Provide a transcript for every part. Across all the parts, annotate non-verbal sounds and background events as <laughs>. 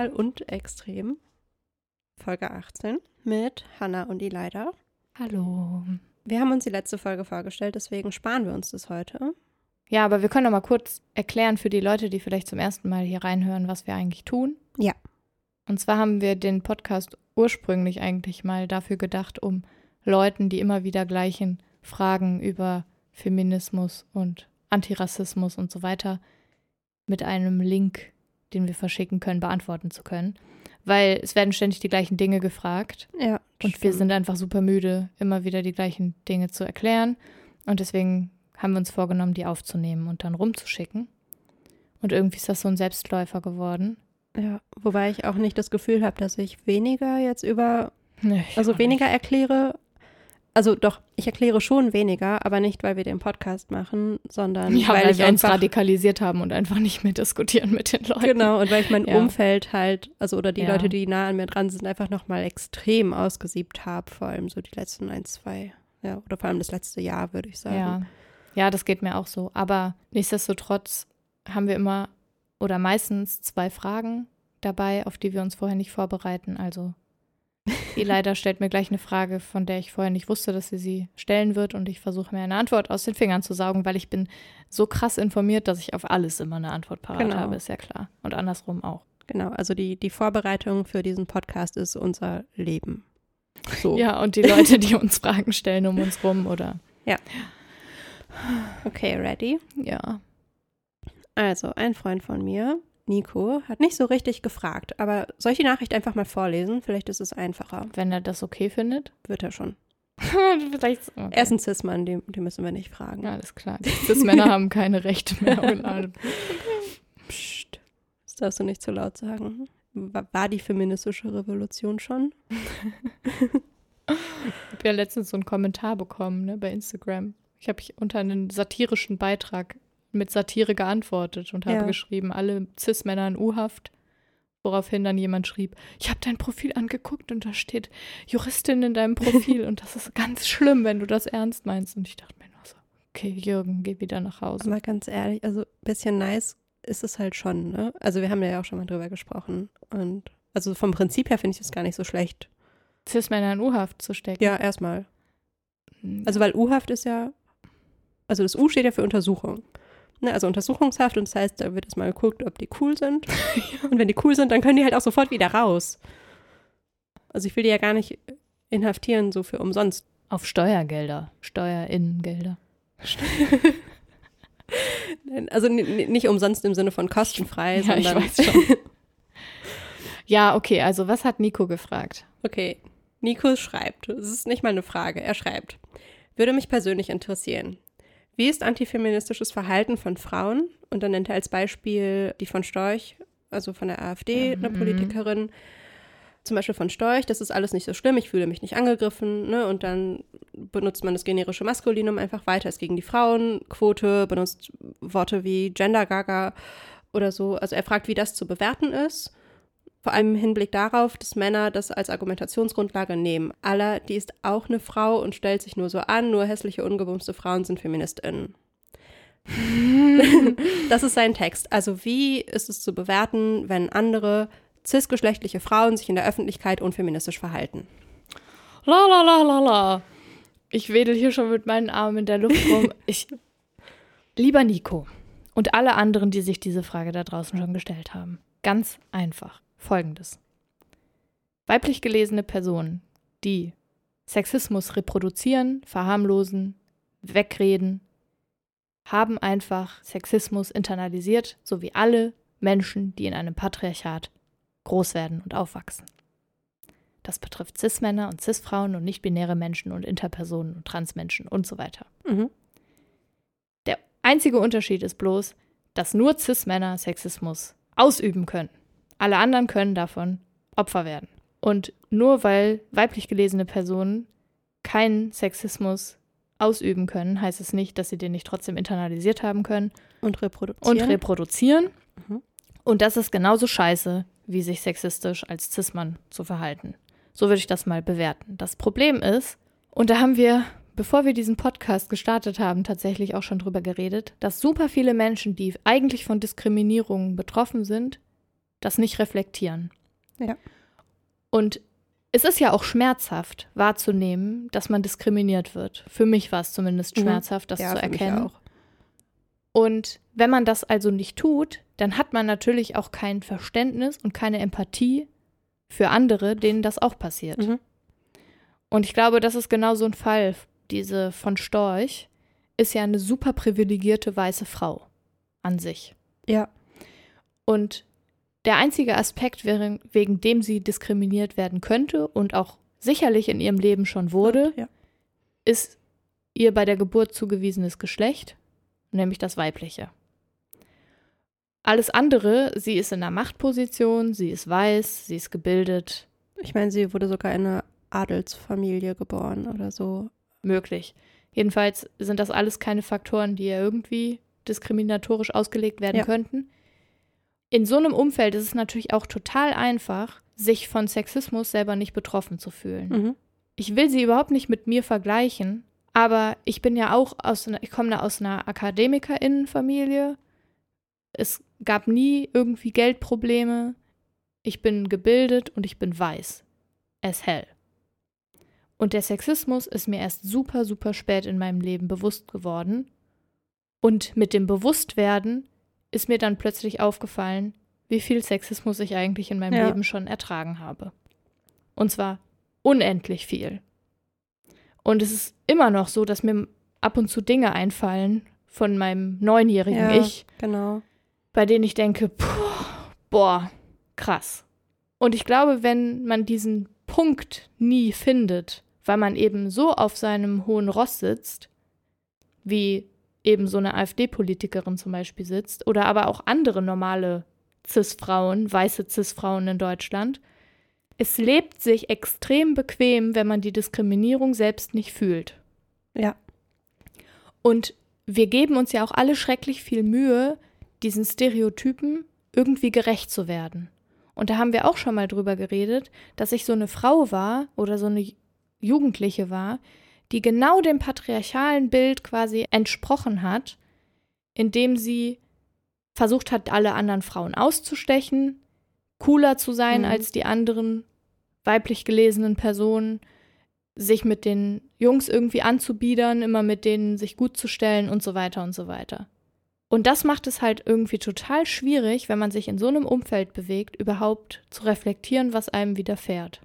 Radikal und Extrem, Folge 18, mit Hannah und Elida. Hallo. Wir haben uns die letzte Folge vorgestellt, deswegen sparen wir uns das heute. Ja, aber wir können noch mal kurz erklären für die Leute, die vielleicht zum ersten Mal hier reinhören, was wir eigentlich tun. Ja. Und zwar haben wir den Podcast ursprünglich eigentlich mal dafür gedacht, um Leuten, die immer wieder gleichen Fragen über Feminismus und Antirassismus und so weiter mit einem Link, den wir verschicken können, beantworten zu können. Weil es werden ständig die gleichen Dinge gefragt. Ja. Und wir sind einfach super müde, immer wieder die gleichen Dinge zu erklären. Und deswegen haben wir uns vorgenommen, die aufzunehmen und dann rumzuschicken. Und irgendwie ist das so ein Selbstläufer geworden. Ja, wobei ich auch nicht das Gefühl habe, dass ich weniger jetzt über, Nee, also weniger erkläre. Also doch, ich erkläre schon weniger, aber nicht, weil wir den Podcast machen, sondern Ja, weil, weil, wir uns radikalisiert haben und einfach nicht mehr diskutieren mit den Leuten. Genau, und weil ich mein Ja. Umfeld halt, also oder die Ja. Leute, die nah an mir dran sind, einfach nochmal extrem ausgesiebt habe, vor allem so die letzten ein, zwei, ja, oder vor allem das letzte Jahr, würde ich sagen. Ja. ja, das geht mir auch so. Aber nichtsdestotrotz haben wir immer oder meistens zwei Fragen dabei, auf die wir uns vorher nicht vorbereiten. Also die leider stellt mir gleich eine Frage, von der ich vorher nicht wusste, dass sie sie stellen wird und ich versuche mir eine Antwort aus den Fingern zu saugen, weil ich bin so krass informiert, dass ich auf alles immer eine Antwort parat Genau. habe, ist ja klar. Und andersrum auch. Genau, also die, die Vorbereitung für diesen Podcast ist unser Leben. So, Ja, und die Leute, die uns Fragen stellen um uns rum oder okay, ready? ja. Also, ein Freund von mir, Nico, hat nicht so richtig gefragt, aber soll ich die Nachricht einfach mal vorlesen? Vielleicht ist es einfacher. Wenn er das okay findet. <laughs> Wird er schon. Vielleicht. Okay. Er ist ein Cis-Mann, den, den müssen wir nicht fragen. Alles klar. Die Cis-Männer haben keine Rechte mehr. <laughs> Psst, das darfst du nicht zu laut sagen. Wa- War die feministische Revolution schon? Ich habe ja letztens so einen Kommentar bekommen ne, bei Instagram. Ich habe unter einen satirischen Beitrag mit Satire geantwortet und habe Ja. geschrieben, alle Cis-Männer in U-Haft. Woraufhin dann jemand schrieb, ich habe dein Profil angeguckt und da steht Juristin in deinem Profil <laughs> und das ist ganz schlimm, wenn du das ernst meinst. Und ich dachte mir nur so, okay, Jürgen, geh wieder nach Hause. Aber ganz ehrlich, also ein bisschen nice ist es halt schon, ne? Also wir haben ja auch schon mal drüber gesprochen. Und also vom Prinzip her finde ich das gar nicht so schlecht. Cis-Männer in U-Haft zu stecken. Ja, erstmal. Hm, Also weil U-Haft ist ja, also das U steht ja für Untersuchung. Ne, also Untersuchungshaft und das heißt, da wird erstmal geguckt, ob die cool sind. <laughs> Und wenn die cool sind, dann können die halt auch sofort wieder raus. Also ich will die ja gar nicht inhaftieren, so für umsonst. auf Steuergelder, Steuerinnengelder. Also nicht umsonst im Sinne von kostenfrei, Ja, ich sondern. weiß schon. <laughs> Ja, okay, also was hat Nico gefragt? Okay, Nico schreibt, es ist nicht mal eine Frage, er schreibt, würde mich persönlich interessieren. Wie ist antifeministisches Verhalten von Frauen? Und dann nennt er als Beispiel die von Storch, also von der AfD, eine Mhm. Politikerin, zum Beispiel von Storch, das ist alles nicht so schlimm, ich fühle mich nicht angegriffen, ne? Und dann benutzt man das generische Maskulinum einfach weiter, ist gegen die Frauenquote, benutzt Worte wie Gender Gaga oder so. Also er fragt, wie das zu bewerten ist. Vor allem im Hinblick darauf, dass Männer das als Argumentationsgrundlage nehmen. Aller, die ist auch eine Frau und stellt sich nur so an, nur hässliche, ungebumste Frauen sind FeministInnen. <laughs> das ist sein Text. Also wie ist es zu bewerten, wenn andere cisgeschlechtliche Frauen sich in der Öffentlichkeit unfeministisch verhalten? La la la la la. Ich wedel hier schon mit meinen Armen in der Luft rum. <laughs> Ich, lieber Nico und alle anderen, die sich diese Frage da draußen schon gestellt haben. Ganz einfach. Folgendes. Weiblich gelesene Personen, die Sexismus reproduzieren, verharmlosen, wegreden, haben einfach Sexismus internalisiert, so wie alle Menschen, die in einem Patriarchat groß werden und aufwachsen. Das betrifft Cis-Männer und Cis-Frauen und nicht-binäre Menschen und Interpersonen und Transmenschen und so weiter. Mhm. Der einzige Unterschied ist bloß, dass nur Cis-Männer Sexismus ausüben können. Alle anderen können davon Opfer werden. Und nur weil weiblich gelesene Personen keinen Sexismus ausüben können, heißt es nicht, dass sie den nicht trotzdem internalisiert haben können Und reproduzieren. und reproduzieren. Mhm. Und das ist genauso scheiße, wie sich sexistisch als Cis-Mann zu verhalten. So würde ich das mal bewerten. Das Problem ist, und da haben wir, bevor wir diesen Podcast gestartet haben, tatsächlich auch schon drüber geredet, dass super viele Menschen, die eigentlich von Diskriminierungen betroffen sind, das nicht reflektieren. Ja. Und es ist ja auch schmerzhaft wahrzunehmen, dass man diskriminiert wird. Für mich war es zumindest Mhm. schmerzhaft, das ja, zu erkennen. auch. Und wenn man das also nicht tut, dann hat man natürlich auch kein Verständnis und keine Empathie für andere, denen das auch passiert. Mhm. Und ich glaube, das ist genau so ein Fall. Diese von Storch ist ja eine super privilegierte weiße Frau an sich. Ja. Und der einzige Aspekt, wegen, wegen dem sie diskriminiert werden könnte und auch sicherlich in ihrem Leben schon wurde, Ja. ist ihr bei der Geburt zugewiesenes Geschlecht, nämlich das weibliche. Alles andere, sie ist in einer Machtposition, sie ist weiß, sie ist gebildet, Ich meine, sie wurde sogar in einer Adelsfamilie geboren oder so. möglich. Jedenfalls sind das alles keine Faktoren, die ja irgendwie diskriminatorisch ausgelegt werden Ja. könnten. In so einem Umfeld ist es natürlich auch total einfach, sich von Sexismus selber nicht betroffen zu fühlen. Mhm. Ich will sie überhaupt nicht mit mir vergleichen, aber ich bin ja auch aus einer, ich komme aus einer Akademikerinnenfamilie. Es gab nie irgendwie Geldprobleme. Ich bin gebildet und ich bin weiß. As hell. Und der Sexismus ist mir erst super, super spät in meinem Leben bewusst geworden. Und mit dem Bewusstwerden ist mir dann plötzlich aufgefallen, wie viel Sexismus ich eigentlich in meinem Ja. Leben schon ertragen habe. Und zwar unendlich viel. Und es ist immer noch so, dass mir ab und zu Dinge einfallen von meinem neunjährigen Ja, Ich, genau. bei denen ich denke, puh, boah, krass. Und ich glaube, wenn man diesen Punkt nie findet, weil man eben so auf seinem hohen Ross sitzt, wie eben so eine AfD-Politikerin zum Beispiel sitzt, oder aber auch andere normale Cis-Frauen, weiße Cis-Frauen in Deutschland, es lebt sich extrem bequem, wenn man die Diskriminierung selbst nicht fühlt. Ja. Und wir geben uns ja auch alle schrecklich viel Mühe, diesen Stereotypen irgendwie gerecht zu werden. Und da haben wir auch schon mal drüber geredet, dass ich so eine Frau war oder so eine Jugendliche war, die genau dem patriarchalen Bild quasi entsprochen hat, indem sie versucht hat, alle anderen Frauen auszustechen, cooler zu sein Mhm. als die anderen weiblich gelesenen Personen, sich mit den Jungs irgendwie anzubiedern, immer mit denen sich gut zu stellen und so weiter und so weiter. Und das macht es halt irgendwie total schwierig, wenn man sich in so einem Umfeld bewegt, überhaupt zu reflektieren, was einem widerfährt.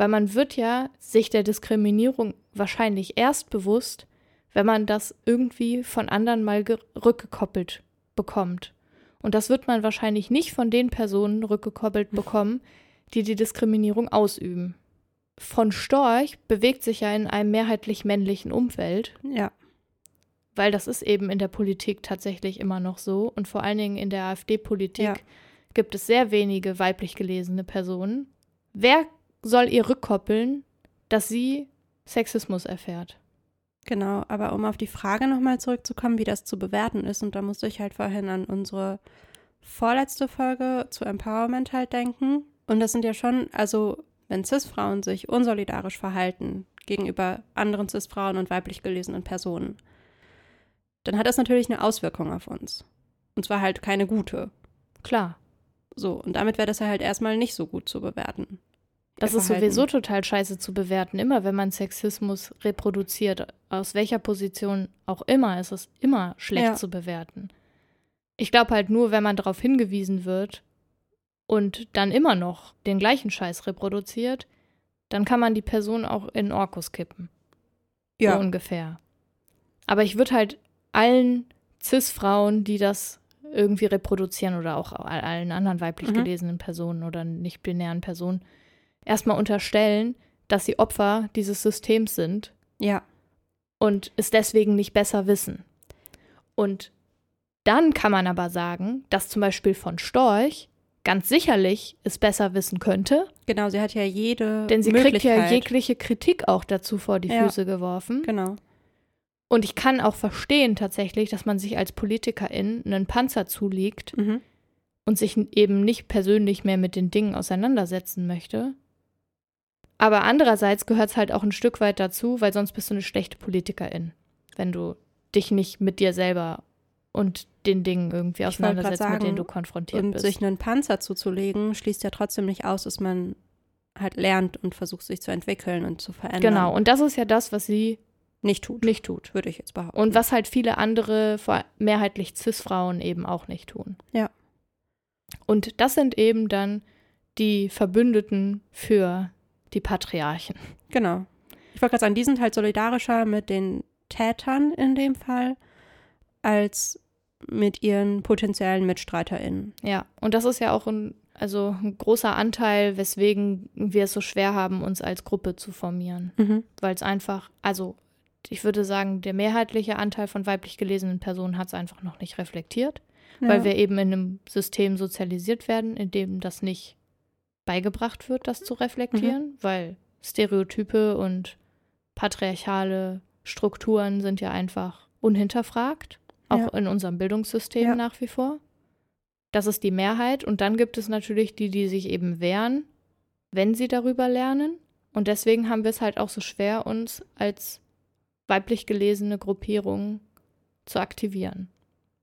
Weil man wird ja sich der Diskriminierung wahrscheinlich erst bewusst, wenn man das irgendwie von anderen mal ge- rückgekoppelt bekommt. Und das wird man wahrscheinlich nicht von den Personen rückgekoppelt bekommen, die die Diskriminierung ausüben. Von Storch bewegt sich ja in einem mehrheitlich männlichen Umfeld, Ja. weil das ist eben in der Politik tatsächlich immer noch so. Und vor allen Dingen in der AfD-Politik Ja. gibt es sehr wenige weiblich gelesene Personen. Wer soll ihr rückkoppeln, dass sie Sexismus erfährt? Genau, aber um auf die Frage nochmal zurückzukommen, wie das zu bewerten ist, und da musste ich halt vorhin an unsere vorletzte Folge zu Empowerment halt denken. Und das sind ja schon, also wenn Cis-Frauen sich unsolidarisch verhalten gegenüber anderen Cis-Frauen und weiblich gelesenen Personen, dann hat das natürlich eine Auswirkung auf uns. Und zwar halt keine gute. Klar. So, und damit wäre das ja halt erstmal nicht so gut zu bewerten. Das ist Verhalten. sowieso total scheiße zu bewerten. Immer wenn man Sexismus reproduziert, aus welcher Position auch immer, ist es immer schlecht Ja. zu bewerten. Ich glaube halt nur, wenn man darauf hingewiesen wird und dann immer noch den gleichen Scheiß reproduziert, dann kann man die Person auch in Orkus kippen. So ungefähr. Aber ich würde halt allen Cis-Frauen, die das irgendwie reproduzieren oder auch all- allen anderen weiblich Mhm. gelesenen Personen oder nicht-binären Personen, erstmal unterstellen, dass sie Opfer dieses Systems sind ja, und es deswegen nicht besser wissen. Und dann kann man aber sagen, dass zum Beispiel von Storch ganz sicherlich es besser wissen könnte, genau, sie hat ja jede denn sie kriegt ja jegliche Kritik auch dazu vor die Ja. Füße geworfen. Genau. Und ich kann auch verstehen tatsächlich, dass man sich als Politikerin einen Panzer zulegt Mhm. und sich eben nicht persönlich mehr mit den Dingen auseinandersetzen möchte. Aber andererseits gehört es halt auch ein Stück weit dazu, weil sonst bist du eine schlechte Politikerin, wenn du dich nicht mit dir selber und den Dingen irgendwie auseinandersetzt, mit denen sagen, du konfrontiert Und bist. sich einen Panzer zuzulegen, schließt ja trotzdem nicht aus, dass man halt lernt und versucht, sich zu entwickeln und zu verändern. genau, und das ist ja das, was sie Nicht tut, nicht tut. würde ich jetzt behaupten. Und was halt viele andere, vor- mehrheitlich Cis-Frauen eben auch nicht tun. Ja. Und das sind eben dann die Verbündeten für die Patriarchen. Genau. Ich wollte gerade sagen, die sind halt solidarischer mit den Tätern in dem Fall als mit ihren potenziellen MitstreiterInnen. Ja, und das ist ja auch ein, also ein großer Anteil, weswegen wir es so schwer haben, uns als Gruppe zu formieren. Mhm. Weil es einfach, also ich würde sagen, der mehrheitliche Anteil von weiblich gelesenen Personen hat es einfach noch nicht reflektiert, weil Ja. wir eben in einem System sozialisiert werden, in dem das nicht beigebracht wird, das zu reflektieren, weil Stereotype und patriarchale Strukturen sind ja einfach unhinterfragt, auch Ja. in unserem Bildungssystem Ja. nach wie vor. Das ist die Mehrheit und dann gibt es natürlich die, die sich eben wehren, wenn sie darüber lernen. Und deswegen haben wir es halt auch so schwer, uns als weiblich gelesene Gruppierung zu aktivieren,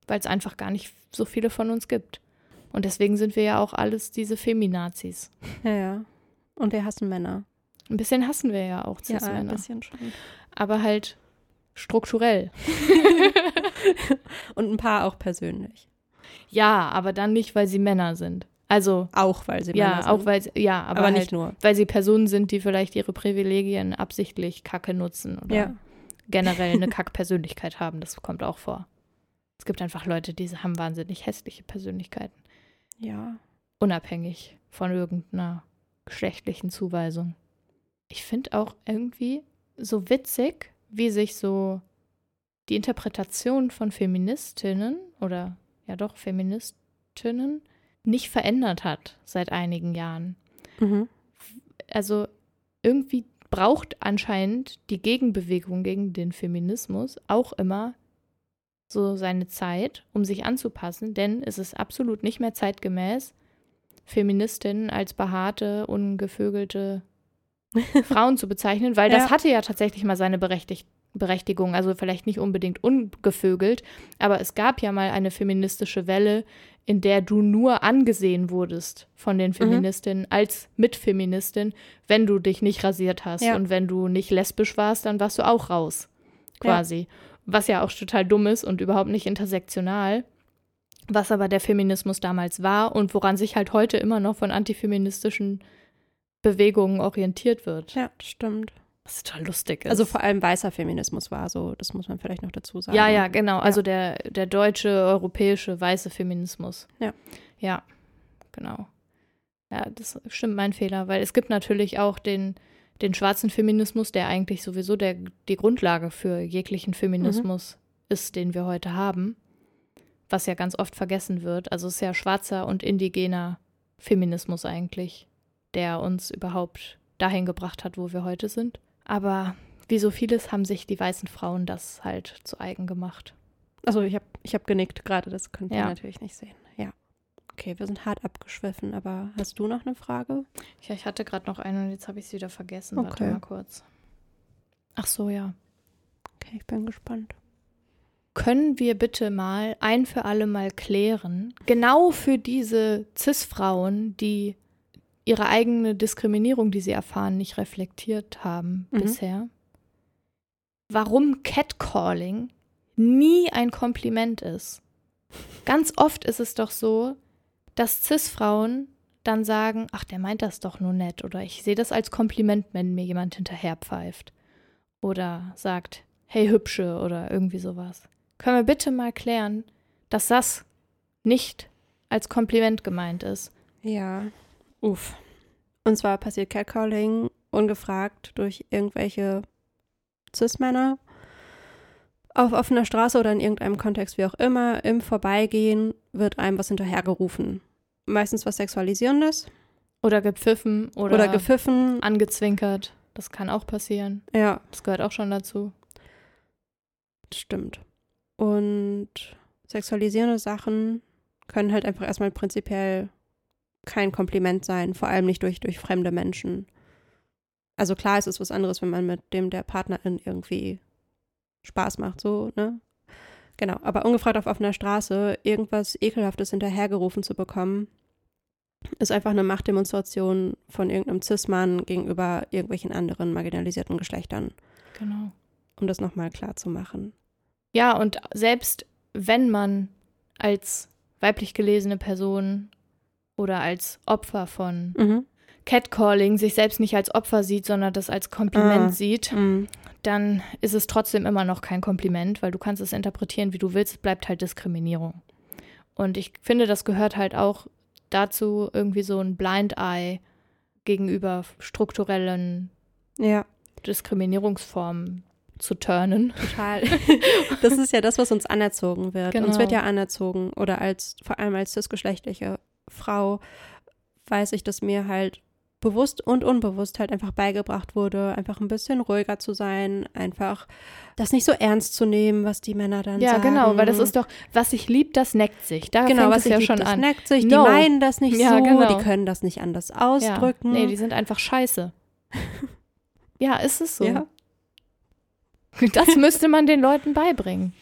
weil es einfach gar nicht so viele von uns gibt. Und deswegen sind wir ja auch alles diese Feminazis. Ja, ja. Und wir hassen Männer. Ein bisschen hassen wir ja auch Ja, ein Cis-Männer, bisschen schon. aber halt strukturell. <laughs> Und ein paar auch persönlich. Ja, aber dann nicht, weil sie Männer sind. Also Auch, weil sie Männer ja, sind. auch weil sie, ja, aber, aber, halt, nicht nur. weil sie Personen sind, die vielleicht ihre Privilegien absichtlich Kacke nutzen oder Ja. generell eine <laughs> Kack-Persönlichkeit haben. Das kommt auch vor. Es gibt einfach Leute, die haben wahnsinnig hässliche Persönlichkeiten, Ja. unabhängig von irgendeiner geschlechtlichen Zuweisung. Ich finde auch irgendwie so witzig, wie sich so die Interpretation von Feministinnen oder ja doch Feministinnen nicht verändert hat seit einigen Jahren. Mhm. also irgendwie braucht anscheinend die Gegenbewegung gegen den Feminismus auch immer so seine Zeit, um sich anzupassen, denn es ist absolut nicht mehr zeitgemäß, Feministinnen als behaarte, ungevögelte <laughs> Frauen zu bezeichnen, weil das Ja. hatte ja tatsächlich mal seine Berechtig Berechtigung, also vielleicht nicht unbedingt ungevögelt, aber es gab ja mal eine feministische Welle, in der du nur angesehen wurdest von den Feministinnen als Mitfeministin, wenn du dich nicht rasiert hast. Ja. Und wenn du nicht lesbisch warst, dann warst du auch raus, quasi. Was ja auch total dumm ist und überhaupt nicht intersektional. Was aber der Feminismus damals war und woran sich halt heute immer noch von antifeministischen Bewegungen orientiert wird. Ja, das stimmt. Was total lustig ist. Also vor allem weißer Feminismus war so, das muss man vielleicht noch dazu sagen. Ja, ja, genau. Also der, der deutsche, europäische, weiße Feminismus. Ja. Ja, genau. Ja, das stimmt mein Fehler, weil es gibt natürlich auch den, den schwarzen Feminismus, der eigentlich sowieso der, die Grundlage für jeglichen Feminismus ist, den wir heute haben. Was ja ganz oft vergessen wird. Also es ist ja schwarzer und indigener Feminismus eigentlich, der uns überhaupt dahin gebracht hat, wo wir heute sind. Aber wie so vieles haben sich die weißen Frauen das halt zu eigen gemacht. Also ich habe ich hab genickt gerade, das könnt ihr Ja. natürlich nicht sehen. Okay, wir sind hart abgeschwiffen, aber hast du noch eine Frage? Ja, ich hatte gerade noch eine und jetzt habe ich es wieder vergessen. Warte Okay. mal kurz. Ach so, ja. Okay, ich bin gespannt. Können wir bitte mal ein für alle Mal klären, genau für diese CIS-Frauen, die ihre eigene Diskriminierung, die sie erfahren, nicht reflektiert haben Mhm. bisher, warum Catcalling nie ein Kompliment ist. Ganz oft ist es doch so, dass CIS-Frauen dann sagen, ach, der meint das doch nur nett oder ich sehe das als Kompliment, wenn mir jemand hinterherpfeift oder sagt, hey Hübsche oder irgendwie sowas. Können wir bitte mal klären, dass das nicht als Kompliment gemeint ist? Ja. Uff. Und zwar passiert Catcalling ungefragt durch irgendwelche Cis-Männer auf offener Straße oder in irgendeinem Kontext, wie auch immer. Im Vorbeigehen wird einem was hinterhergerufen. Meistens was Sexualisierendes Oder gepfiffen oder, oder, gepfiffen. angezwinkert. Das kann auch passieren. Ja, Das gehört auch schon dazu. stimmt. Und sexualisierende Sachen können halt einfach erstmal prinzipiell kein Kompliment sein, vor allem nicht durch, durch fremde Menschen. Also klar, es ist was anderes, wenn man mit dem der Partnerin irgendwie Spaß macht, so, ne? Genau, aber ungefragt auf offener Straße irgendwas Ekelhaftes hinterhergerufen zu bekommen, ist einfach eine Machtdemonstration von irgendeinem Cis-Mann gegenüber irgendwelchen anderen marginalisierten Geschlechtern. Genau. Um das nochmal klar zu machen. Ja, und selbst wenn man als weiblich gelesene Person oder als Opfer von Mhm. Catcalling sich selbst nicht als Opfer sieht, sondern das als Kompliment Ah. sieht, Mhm. Dann ist es trotzdem immer noch kein Kompliment, weil du kannst es interpretieren, wie du willst, es bleibt halt Diskriminierung. Und ich finde, das gehört halt auch dazu, irgendwie so ein Blind Eye gegenüber strukturellen Ja, Diskriminierungsformen zu turnen. total. <laughs> das ist ja das, was uns anerzogen wird. Uns Genau. wird ja anerzogen oder als, vor allem als cisgeschlechtliche Frau, weiß ich, dass mir halt bewusst und unbewusst halt einfach beigebracht wurde, einfach ein bisschen ruhiger zu sein, einfach das nicht so ernst zu nehmen, was die Männer dann Ja, sagen. genau, weil das ist doch, was sich liebt, das neckt sich. Da genau, was es ich ja lieb, schon das an. neckt sich, die No. meinen das nicht Ja, so, genau. die können das nicht anders Ja. ausdrücken. Nee, die sind einfach scheiße. <laughs> ja, ist es so. Ja. Das müsste man den Leuten beibringen.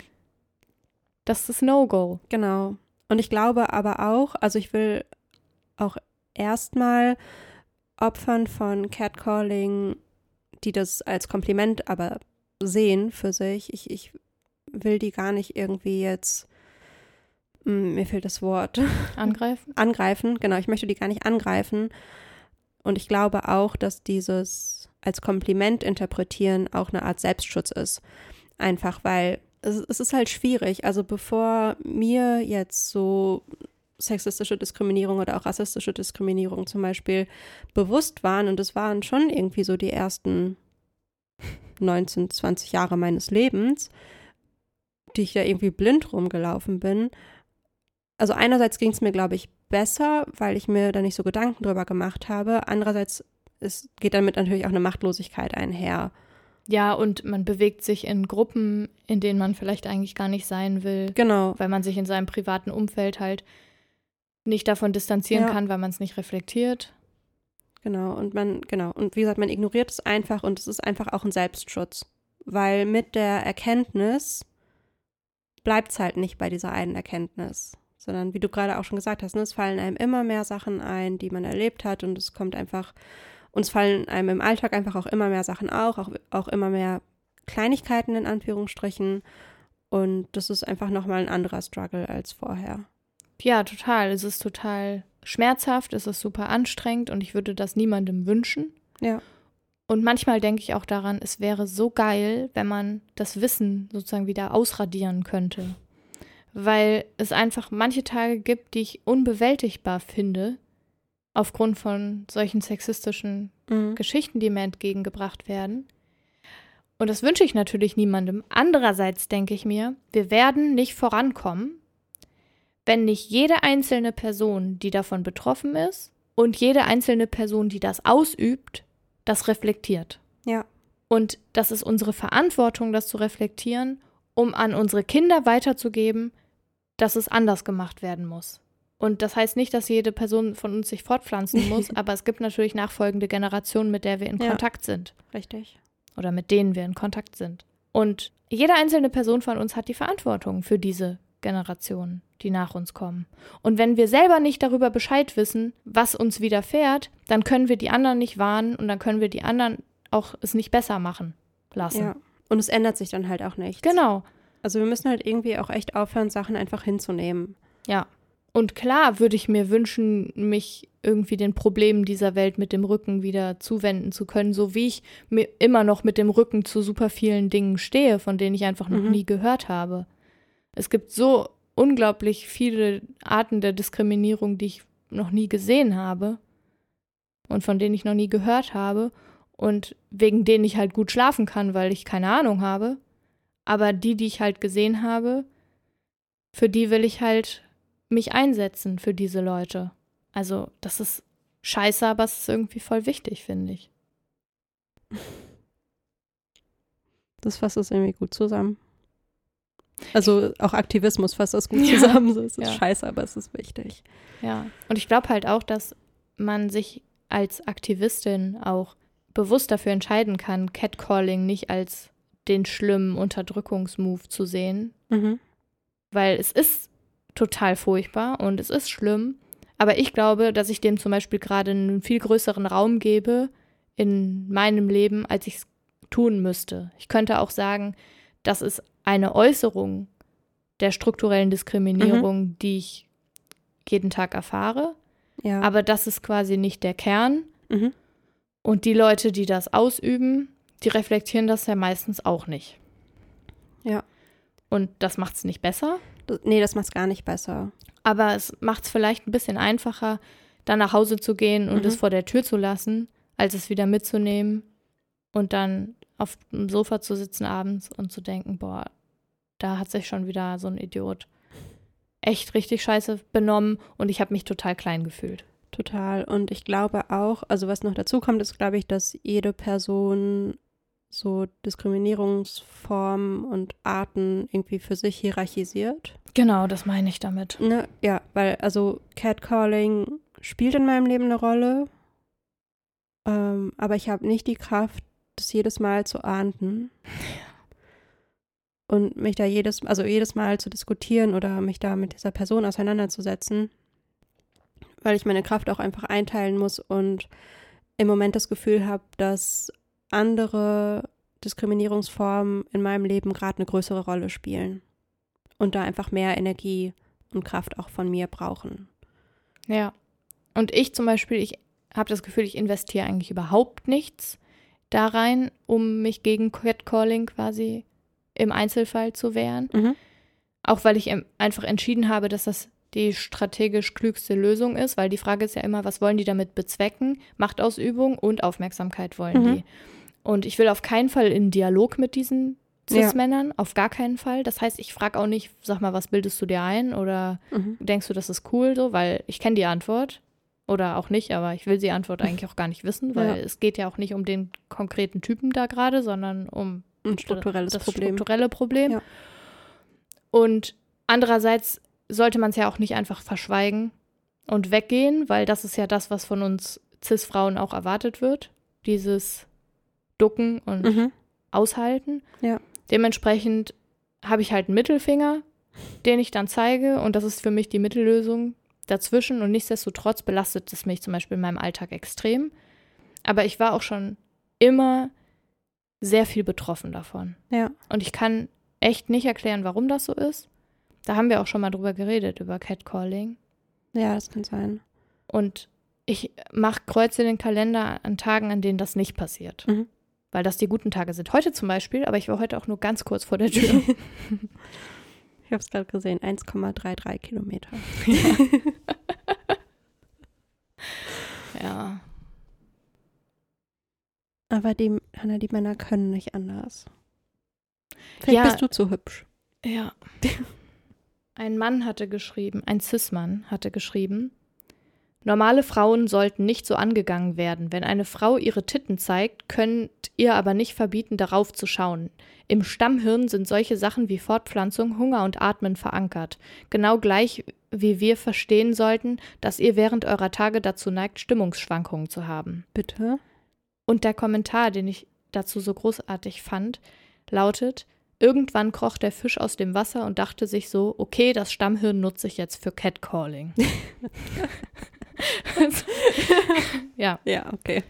Das ist No-Go. Genau. Und ich glaube aber auch, also ich will auch erstmal Opfern von Catcalling, die das als Kompliment aber sehen für sich, ich, ich will die gar nicht irgendwie jetzt, hm, mir fehlt das Wort, <laughs> Angreifen? angreifen. Genau, ich möchte die gar nicht angreifen. Und ich glaube auch, dass dieses als Kompliment interpretieren auch eine Art Selbstschutz ist. Einfach weil es, es ist halt schwierig. Also bevor mir jetzt so sexistische Diskriminierung oder auch rassistische Diskriminierung zum Beispiel bewusst waren, und es waren schon irgendwie so die ersten 19, 20 Jahre meines Lebens, die ich da irgendwie blind rumgelaufen bin. Also einerseits ging es mir, glaube ich, besser, weil ich mir da nicht so Gedanken drüber gemacht habe. Andererseits es geht damit natürlich auch eine Machtlosigkeit einher. Ja, und man bewegt sich in Gruppen, in denen man vielleicht eigentlich gar nicht sein will, Genau. weil man sich in seinem privaten Umfeld halt nicht davon distanzieren Ja. kann, weil man es nicht reflektiert. Genau, und man, genau, und wie gesagt, man ignoriert es einfach und es ist einfach auch ein Selbstschutz. Weil mit der Erkenntnis bleibt es halt nicht bei dieser einen Erkenntnis, sondern wie du gerade auch schon gesagt hast, ne, es fallen einem immer mehr Sachen ein, die man erlebt hat und es kommt einfach, uns fallen einem im Alltag einfach auch immer mehr Sachen auch, auch, auch immer mehr Kleinigkeiten in Anführungsstrichen und das ist einfach nochmal ein anderer Struggle als vorher. Ja, total. Es ist total schmerzhaft, es ist super anstrengend und ich würde das niemandem wünschen. Ja. Und manchmal denke ich auch daran, es wäre so geil, wenn man das Wissen sozusagen wieder ausradieren könnte. Weil es einfach manche Tage gibt, die ich unbewältigbar finde, aufgrund von solchen sexistischen Mhm. Geschichten, die mir entgegengebracht werden. Und das wünsche ich natürlich niemandem. Andererseits denke ich mir, wir werden nicht vorankommen, wenn nicht jede einzelne Person, die davon betroffen ist, und jede einzelne Person, die das ausübt, das reflektiert. Ja. Und das ist unsere Verantwortung, das zu reflektieren, um an unsere Kinder weiterzugeben, dass es anders gemacht werden muss. Und das heißt nicht, dass jede Person von uns sich fortpflanzen <laughs> muss, aber es gibt natürlich nachfolgende Generationen, mit der wir in Ja. Kontakt sind Richtig. oder mit denen wir in Kontakt sind. Und jede einzelne Person von uns hat die Verantwortung für diese Generationen, die nach uns kommen. Und wenn wir selber nicht darüber Bescheid wissen, was uns widerfährt, dann können wir die anderen nicht warnen und dann können wir die anderen auch es nicht besser machen lassen. Ja. Und es ändert sich dann halt auch nichts. Genau. Also wir müssen halt irgendwie auch echt aufhören, Sachen einfach hinzunehmen. Ja. Und klar würde ich mir wünschen, mich irgendwie den Problemen dieser Welt mit dem Rücken wieder zuwenden zu können, so wie ich mir immer noch mit dem Rücken zu super vielen Dingen stehe, von denen ich einfach noch Mhm. nie gehört habe. Es gibt so unglaublich viele Arten der Diskriminierung, die ich noch nie gesehen habe und von denen ich noch nie gehört habe und wegen denen ich halt gut schlafen kann, weil ich keine Ahnung habe. Aber die, die ich halt gesehen habe, für die will ich halt mich einsetzen für diese Leute. Also, das ist scheiße, aber es ist irgendwie voll wichtig, finde ich. Das fasst es irgendwie gut zusammen. Also auch Aktivismus fasst das gut Ja. zusammen. So, es ist Ja. scheiße, aber es ist wichtig. Ja. Und ich glaube halt auch, dass man sich als Aktivistin auch bewusst dafür entscheiden kann, Catcalling nicht als den schlimmen Unterdrückungsmove zu sehen, Mhm. weil es ist total furchtbar und es ist schlimm. Aber ich glaube, dass ich dem zum Beispiel gerade einen viel größeren Raum gebe in meinem Leben, als ich es tun müsste. Ich könnte auch sagen, das ist eine Äußerung der strukturellen Diskriminierung, mhm. die ich jeden Tag erfahre. Ja. Aber das ist quasi nicht der Kern. Mhm. Und die Leute, die das ausüben, die reflektieren das ja meistens auch nicht. Ja. Und das macht es nicht besser. Nee, das macht es gar nicht besser. Aber es macht es vielleicht ein bisschen einfacher, dann nach Hause zu gehen und mhm. es vor der Tür zu lassen, als es wieder mitzunehmen und dann auf dem Sofa zu sitzen abends und zu denken, boah, da hat sich schon wieder so ein Idiot echt richtig scheiße benommen und ich habe mich total klein gefühlt. Total. Und ich glaube auch, also was noch dazu kommt, ist, glaube ich, dass jede Person so Diskriminierungsformen und Arten irgendwie für sich hierarchisiert. Genau, das meine ich damit. Ne? Ja, weil also Catcalling spielt in meinem Leben eine Rolle, ähm, aber ich habe nicht die Kraft, das jedes Mal zu ahnden. Und mich da jedes, also jedes Mal zu diskutieren oder mich da mit dieser Person auseinanderzusetzen, weil ich meine Kraft auch einfach einteilen muss und im Moment das Gefühl habe, dass andere Diskriminierungsformen in meinem Leben gerade eine größere Rolle spielen und da einfach mehr Energie und Kraft auch von mir brauchen. Ja. Und ich zum Beispiel, ich habe das Gefühl, ich investiere eigentlich überhaupt nichts da rein, um mich gegen Catcalling quasi im Einzelfall zu wehren. Mhm. Auch weil ich einfach entschieden habe, dass das die strategisch klügste Lösung ist, weil die Frage ist ja immer, was wollen die damit bezwecken? Machtausübung und Aufmerksamkeit wollen mhm. die. Und ich will auf keinen Fall in Dialog mit diesen Cis-Männern, ja. auf gar keinen Fall. Das heißt, ich frage auch nicht, sag mal, was bildest du dir ein oder mhm. denkst du, das ist cool so, weil ich kenne die Antwort oder auch nicht, aber ich will die Antwort <laughs> eigentlich auch gar nicht wissen, weil ja. es geht ja auch nicht um den konkreten Typen da gerade, sondern um ein strukturelles das Problem. strukturelle Problem. Ja. Und andererseits sollte man es ja auch nicht einfach verschweigen und weggehen, weil das ist ja das, was von uns Cis-Frauen auch erwartet wird. Dieses Ducken und mhm. Aushalten. Ja. Dementsprechend habe ich halt einen Mittelfinger, den ich dann zeige und das ist für mich die Mittellösung dazwischen und nichtsdestotrotz belastet es mich zum Beispiel in meinem Alltag extrem. Aber ich war auch schon immer sehr viel betroffen davon. Ja. Und ich kann echt nicht erklären, warum das so ist. Da haben wir auch schon mal drüber geredet, über Catcalling. Ja, das kann sein. Und ich mache Kreuze in den Kalender an Tagen, an denen das nicht passiert. Mhm. Weil das die guten Tage sind. Heute zum Beispiel, aber ich war heute auch nur ganz kurz vor der Tür. <laughs> ich habe es gerade gesehen, 1,33 Kilometer. <laughs> Ja. ja. Aber die, Hanna, die Männer können nicht anders. Vielleicht ja, bist du zu hübsch. Ja. <laughs> Ein Mann hatte geschrieben, ein Cis-Mann hatte geschrieben, normale Frauen sollten nicht so angegangen werden. Wenn eine Frau ihre Titten zeigt, könnt ihr aber nicht verbieten, darauf zu schauen. Im Stammhirn sind solche Sachen wie Fortpflanzung, Hunger und Atmen verankert. Genau gleich wie wir verstehen sollten, dass ihr während eurer Tage dazu neigt, Stimmungsschwankungen zu haben. Bitte? Und der Kommentar, den ich dazu so großartig fand, lautet, Irgendwann kroch der Fisch aus dem Wasser und dachte sich so, okay, das Stammhirn nutze ich jetzt für Catcalling. <laughs> <laughs> ja. Ja, okay.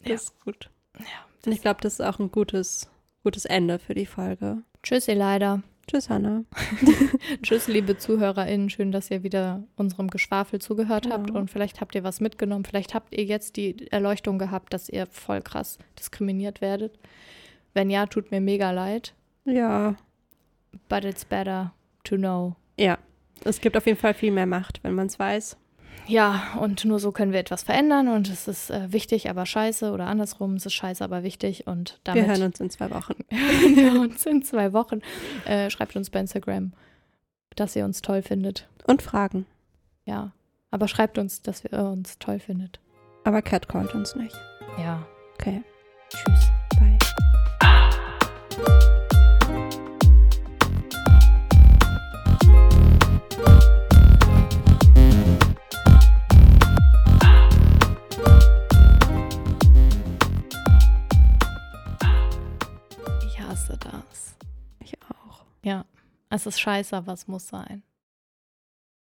Das ja. ist gut. Ja, ich glaube, das ist auch ein gutes, gutes Ende für die Folge. Tschüss, ihr leider. Tschüss, Hanna. <laughs> Tschüss, liebe ZuhörerInnen. Schön, dass ihr wieder unserem Geschwafel zugehört ja. habt und vielleicht habt ihr was mitgenommen. Vielleicht habt ihr jetzt die Erleuchtung gehabt, dass ihr voll krass diskriminiert werdet. Wenn ja, tut mir mega leid. Ja. But it's better to know. Ja, es gibt auf jeden Fall viel mehr Macht, wenn man es weiß. Ja, und nur so können wir etwas verändern und es ist äh, wichtig, aber scheiße oder andersrum, es ist scheiße, aber wichtig und damit. Wir hören uns in zwei Wochen. <laughs> wir hören uns in zwei Wochen. Äh, schreibt uns bei Instagram, dass ihr uns toll findet. Und Fragen. Ja, aber schreibt uns, dass ihr uns toll findet. Aber catcallt uns nicht. Ja. Okay. Tschüss. Es ist scheiße, aber es muss sein.